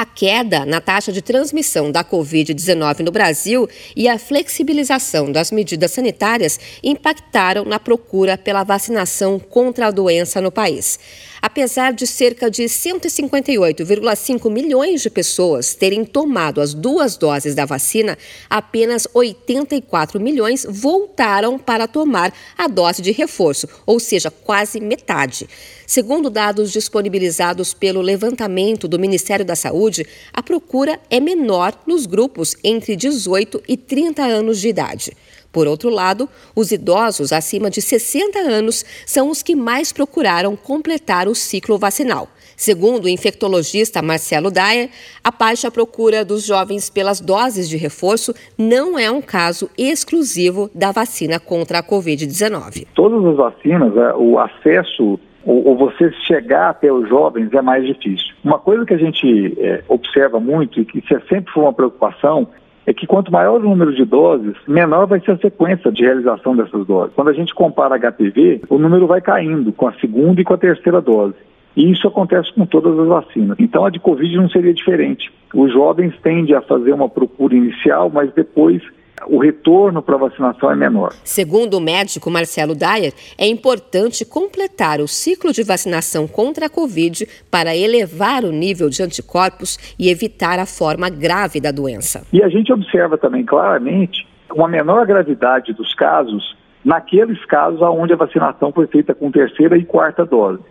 A queda na taxa de transmissão da Covid-19 no Brasil e a flexibilização das medidas sanitárias impactaram na procura pela vacinação contra a doença no país. Apesar de cerca de 158,5 milhões de pessoas terem tomado as duas doses da vacina, apenas 84 milhões voltaram para tomar a dose de reforço, ou seja, quase metade. Segundo dados disponibilizados pelo levantamento do Ministério da Saúde, a procura é menor nos grupos entre 18 e 30 anos de idade. Por outro lado, os idosos acima de 60 anos são os que mais procuraram completar o ciclo vacinal. Segundo o infectologista Marcelo Dyer, a baixa procura dos jovens pelas doses de reforço não é um caso exclusivo da vacina contra a Covid-19. Todas as vacinas, é, o acesso ou, você chegar até os jovens é mais difícil. Uma coisa que a gente é, observa muito e que sempre foi uma preocupação é que quanto maior o número de doses, menor vai ser a sequência de realização dessas doses. Quando a gente compara HPV, o número vai caindo com a segunda e com a terceira dose. E isso acontece com todas as vacinas. Então a de Covid não seria diferente. Os jovens tendem a fazer uma procura inicial, mas depois o retorno para a vacinação é menor. Segundo o médico Marcelo Dyer, é importante completar o ciclo de vacinação contra a Covid para elevar o nível de anticorpos e evitar a forma grave da doença. E a gente observa também claramente uma menor gravidade dos casos naqueles casos onde a vacinação foi feita com terceira e quarta dose.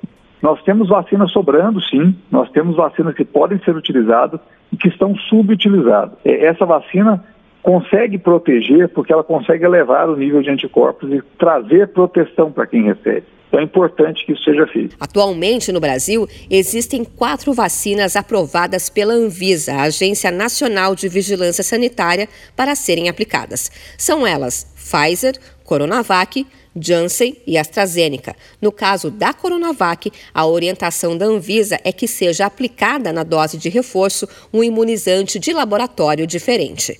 Nós temos vacinas sobrando, sim, nós temos vacinas que podem ser utilizadas e que estão subutilizadas. É, essa vacina consegue proteger porque ela consegue elevar o nível de anticorpos e trazer proteção para quem recebe. Então é importante que isso seja feito. Atualmente no Brasil, existem quatro vacinas aprovadas pela Anvisa, a Agência Nacional de Vigilância Sanitária, para serem aplicadas. São elas Pfizer, Coronavac, Janssen e AstraZeneca. No caso da Coronavac, a orientação da Anvisa é que seja aplicada na dose de reforço um imunizante de laboratório diferente.